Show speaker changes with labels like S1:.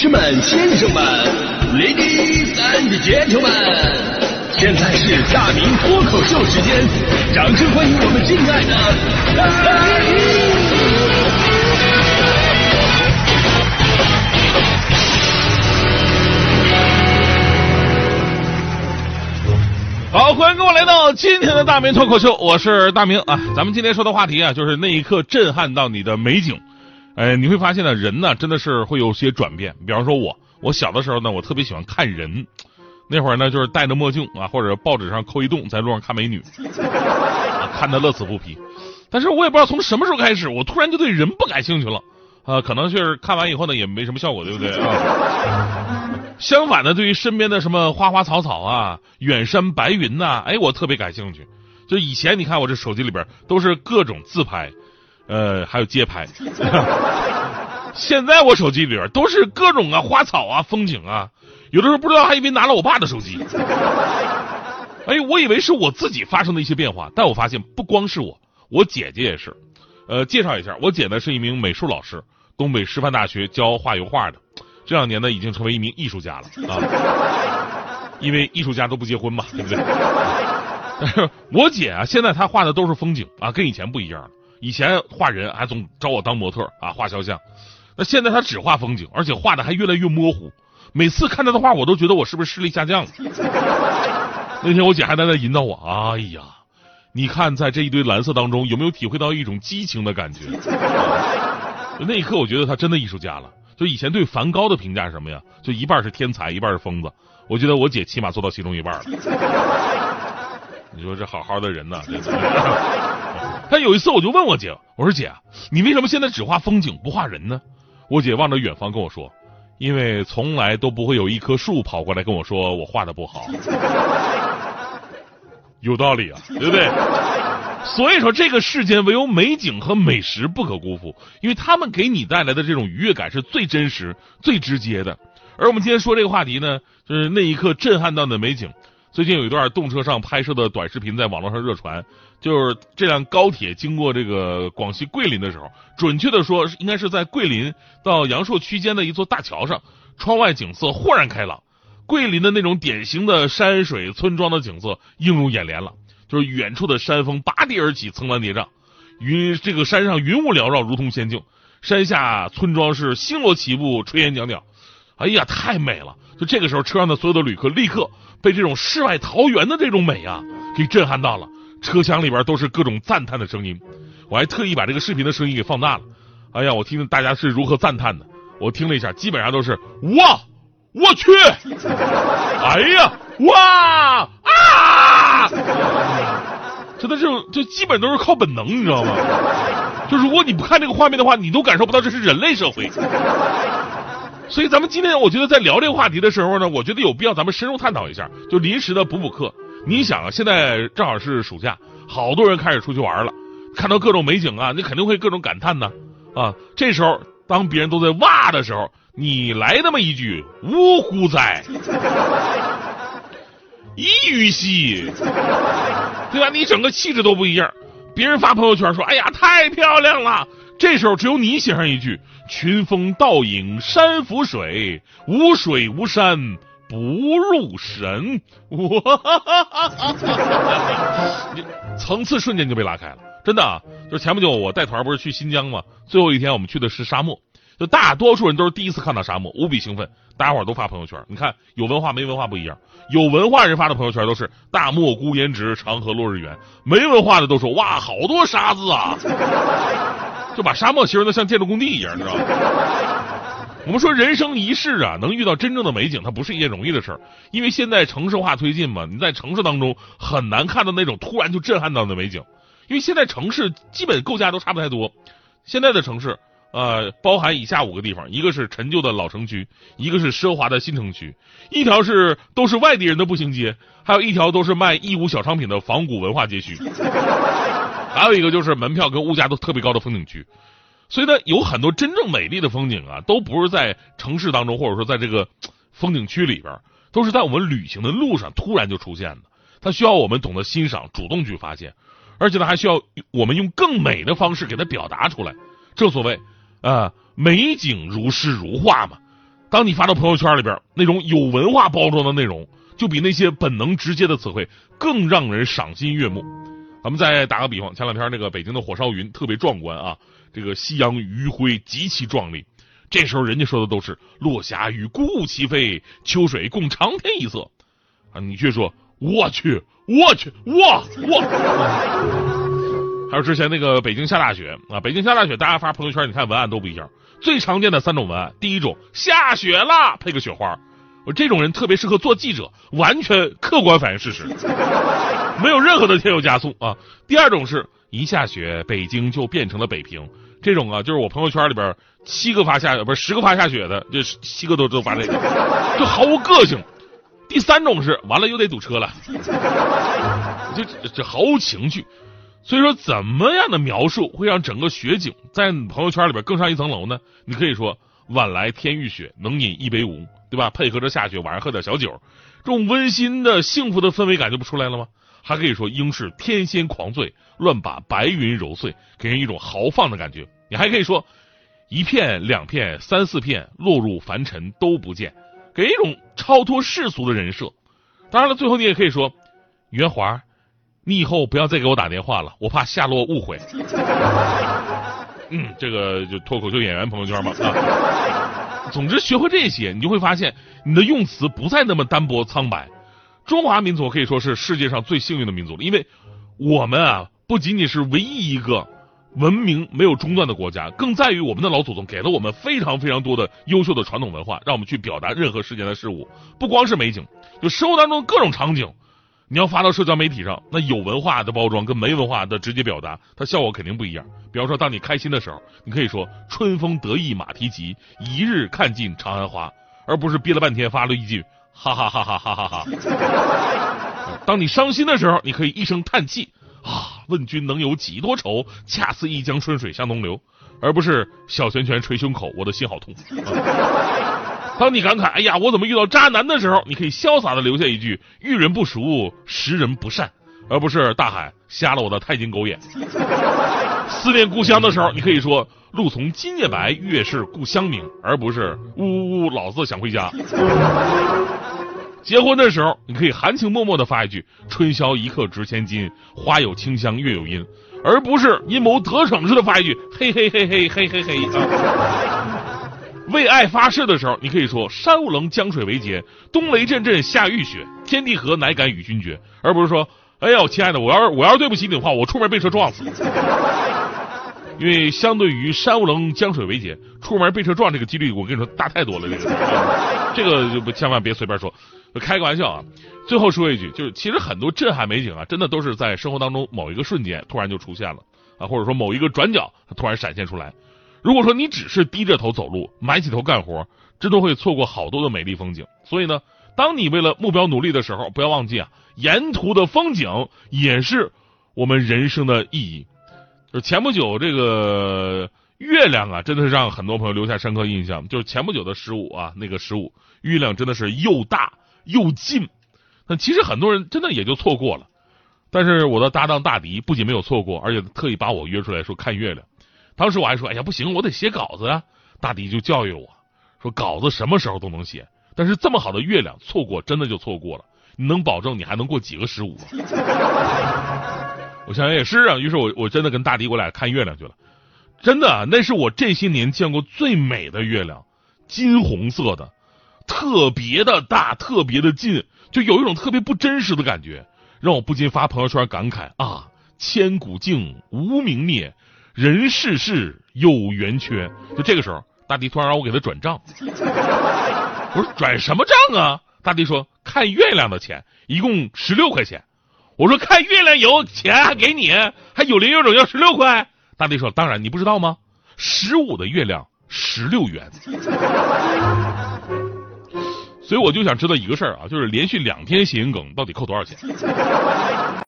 S1: 士们、先生们，Ladies and Gentlemen，现在是大明脱口秀时间，掌声欢迎我们敬爱的！
S2: 好，欢迎各位来到今天的大明脱口秀，我是大明啊。咱们今天说的话题啊，就是那一刻震撼到你的美景。哎，你会发现呢，人呢真的是会有些转变。比方说我，我小的时候呢，我特别喜欢看人，那会儿呢就是戴着墨镜啊，或者报纸上抠一洞，在路上看美女，看得乐此不疲。但是我也不知道从什么时候开始，我突然就对人不感兴趣了。啊，可能就是看完以后呢，也没什么效果，对不对啊？相反的，对于身边的什么花花草草啊、远山白云呐，哎，我特别感兴趣。就以前你看我这手机里边都是各种自拍，呃，还有街拍。现在我手机里边都是各种啊花草啊风景啊，有的时候不知道还以为拿了我爸的手机。哎，我以为是我自己发生的一些变化，但我发现不光是我，我姐姐也是。呃，介绍一下，我姐呢是一名美术老师。东北师范大学教画油画的，这两年呢已经成为一名艺术家了啊！因为艺术家都不结婚嘛，对不对？但 是我姐啊，现在她画的都是风景啊，跟以前不一样了。以前画人还总找我当模特啊，画肖像。那现在他只画风景，而且画的还越来越模糊。每次看他的画，我都觉得我是不是视力下降了？那天我姐还在那引导我，哎呀，你看在这一堆蓝色当中，有没有体会到一种激情的感觉？那一刻，我觉得他真的艺术家了。就以前对梵高的评价是什么呀？就一半是天才，一半是疯子。我觉得我姐起码做到其中一半了。你说这好好的人呢？他有一次我就问我姐，我说姐，你为什么现在只画风景不画人呢？我姐望着远方跟我说，因为从来都不会有一棵树跑过来跟我说我画的不好。有道理啊，对不对？所以说，这个世间唯有美景和美食不可辜负，因为他们给你带来的这种愉悦感是最真实、最直接的。而我们今天说这个话题呢，就是那一刻震撼到的美景。最近有一段动车上拍摄的短视频在网络上热传，就是这辆高铁经过这个广西桂林的时候，准确的说，应该是在桂林到阳朔区间的一座大桥上，窗外景色豁然开朗，桂林的那种典型的山水村庄的景色映入眼帘了。就是远处的山峰拔地而起，层峦叠嶂，云这个山上云雾缭绕，如同仙境；山下村庄是星罗棋布，炊烟袅袅。哎呀，太美了！就这个时候，车上的所有的旅客立刻被这种世外桃源的这种美啊给震撼到了，车厢里边都是各种赞叹的声音。我还特意把这个视频的声音给放大了。哎呀，我听听大家是如何赞叹的。我听了一下，基本上都是哇，我去，哎呀，哇啊！真的这种就基本都是靠本能，你知道吗？就如果你不看这个画面的话，你都感受不到这是人类社会。所以咱们今天我觉得在聊这个话题的时候呢，我觉得有必要咱们深入探讨一下，就临时的补补课。你想啊，现在正好是暑假，好多人开始出去玩了，看到各种美景啊，你肯定会各种感叹呢。啊，这时候当别人都在哇的时候，你来那么一句呜呼哉，一语兮。对吧？你整个气质都不一样。别人发朋友圈说：“哎呀，太漂亮了。”这时候只有你写上一句：“群峰倒影山浮水，无水无山不入神。”哇，你层次瞬间就被拉开了。真的，就是前不久我带团不是去新疆吗？最后一天我们去的是沙漠。就大多数人都是第一次看到沙漠，无比兴奋，大家伙都发朋友圈。你看，有文化没文化不一样，有文化人发的朋友圈都是大漠孤烟直，长河落日圆；没文化的都说哇，好多沙子啊，就把沙漠形容的像建筑工地一样，你知道吗？我们说人生一世啊，能遇到真正的美景，它不是一件容易的事儿，因为现在城市化推进嘛，你在城市当中很难看到那种突然就震撼到的美景，因为现在城市基本构架都差不太多，现在的城市。呃，包含以下五个地方：一个是陈旧的老城区，一个是奢华的新城区，一条是都是外地人的步行街，还有一条都是卖义乌小商品的仿古文化街区，还有一个就是门票跟物价都特别高的风景区。所以呢，有很多真正美丽的风景啊，都不是在城市当中，或者说在这个风景区里边，都是在我们旅行的路上突然就出现的。它需要我们懂得欣赏，主动去发现，而且呢，还需要我们用更美的方式给它表达出来。正所谓。啊，美景如诗如画嘛，当你发到朋友圈里边，那种有文化包装的内容，就比那些本能直接的词汇更让人赏心悦目。咱们再打个比方，前两天那个北京的火烧云特别壮观啊，这个夕阳余晖极其壮丽。这时候人家说的都是“落霞与孤鹜齐飞，秋水共长天一色”，啊，你却说“我去，我去，我我”。还有之前那个北京下大雪啊，北京下大雪，大家发朋友圈，你看文案都不一样。最常见的三种文案，第一种下雪了，配个雪花，我这种人特别适合做记者，完全客观反映事实，没有任何的添油加醋啊。第二种是一下雪，北京就变成了北平，这种啊，就是我朋友圈里边七个发下不是十个发下雪的，这七个都都发这个，就毫无个性。第三种是完了又得堵车了，就这毫无情趣。所以说，怎么样的描述会让整个雪景在朋友圈里边更上一层楼呢？你可以说“晚来天欲雪，能饮一杯无”，对吧？配合着下雪，晚上喝点小酒，这种温馨的幸福的氛围感就不出来了吗？还可以说“应是天仙狂醉，乱把白云揉碎”，给人一种豪放的感觉。你还可以说“一片、两片、三四片，落入凡尘都不见”，给一种超脱世俗的人设。当然了，最后你也可以说“袁华”。你以后不要再给我打电话了，我怕夏洛误会。嗯，这个就脱口秀演员朋友圈嘛啊。总之，学会这些，你就会发现你的用词不再那么单薄苍白。中华民族可以说是世界上最幸运的民族了，因为我们啊不仅仅是唯一一个文明没有中断的国家，更在于我们的老祖宗给了我们非常非常多的优秀的传统文化，让我们去表达任何世间的事物，不光是美景，就生活当中各种场景。你要发到社交媒体上，那有文化的包装跟没文化的直接表达，它效果肯定不一样。比方说，当你开心的时候，你可以说“春风得意马蹄疾，一日看尽长安花”，而不是憋了半天发了一句“哈哈哈哈哈哈哈”。当你伤心的时候，你可以一声叹气啊，“问君能有几多愁，恰似一江春水向东流”，而不是小拳拳捶胸口，我的心好痛。当你感慨“哎呀，我怎么遇到渣男”的时候，你可以潇洒的留下一句“遇人不熟，识人不善”，而不是大喊“瞎了我的太金狗眼”。思念故乡的时候，你可以说“路从今夜白，月是故乡明”，而不是“呜呜呜，老子想回家”。结婚的时候，你可以含情脉脉的发一句“春宵一刻值千金，花有清香月有阴”，而不是阴谋得逞似的发一句“嘿嘿嘿嘿嘿嘿嘿”。为爱发誓的时候，你可以说“山无棱，江水为竭，冬雷阵阵，夏雨雪，天地合，乃敢与君绝”，而不是说“哎呀，我亲爱的，我要是我要是对不起你的话，我出门被车撞死”。因为相对于“山无棱，江水为竭”，出门被车撞这个几率，我跟你说大太多了。这个这个就不千万别随便说，开个玩笑啊。最后说一句，就是其实很多震撼美景啊，真的都是在生活当中某一个瞬间突然就出现了啊，或者说某一个转角突然闪现出来。如果说你只是低着头走路，埋起头干活，这都会错过好多的美丽风景。所以呢，当你为了目标努力的时候，不要忘记啊，沿途的风景也是我们人生的意义。就前不久这个月亮啊，真的是让很多朋友留下深刻印象。就是前不久的十五啊，那个十五，月亮真的是又大又近。那其实很多人真的也就错过了。但是我的搭档大迪不仅没有错过，而且特意把我约出来说看月亮。当时我还说：“哎呀，不行，我得写稿子啊！”大迪就教育我说：“稿子什么时候都能写，但是这么好的月亮，错过真的就错过了。你能保证你还能过几个十五吗？”我想想也是啊，于是我我真的跟大迪我俩看月亮去了。真的，那是我这些年见过最美的月亮，金红色的，特别的大，特别的近，就有一种特别不真实的感觉，让我不禁发朋友圈感慨啊：“千古镜，无明灭。”人世事有圆缺，就这个时候，大迪突然让我给他转账。我说转什么账啊？大迪说看月亮的钱，一共十六块钱。我说看月亮有钱还给你，还有零有整要十六块。大弟说当然，你不知道吗？十五的月亮十六元。所以我就想知道一个事儿啊，就是连续两天谐音梗到底扣多少钱？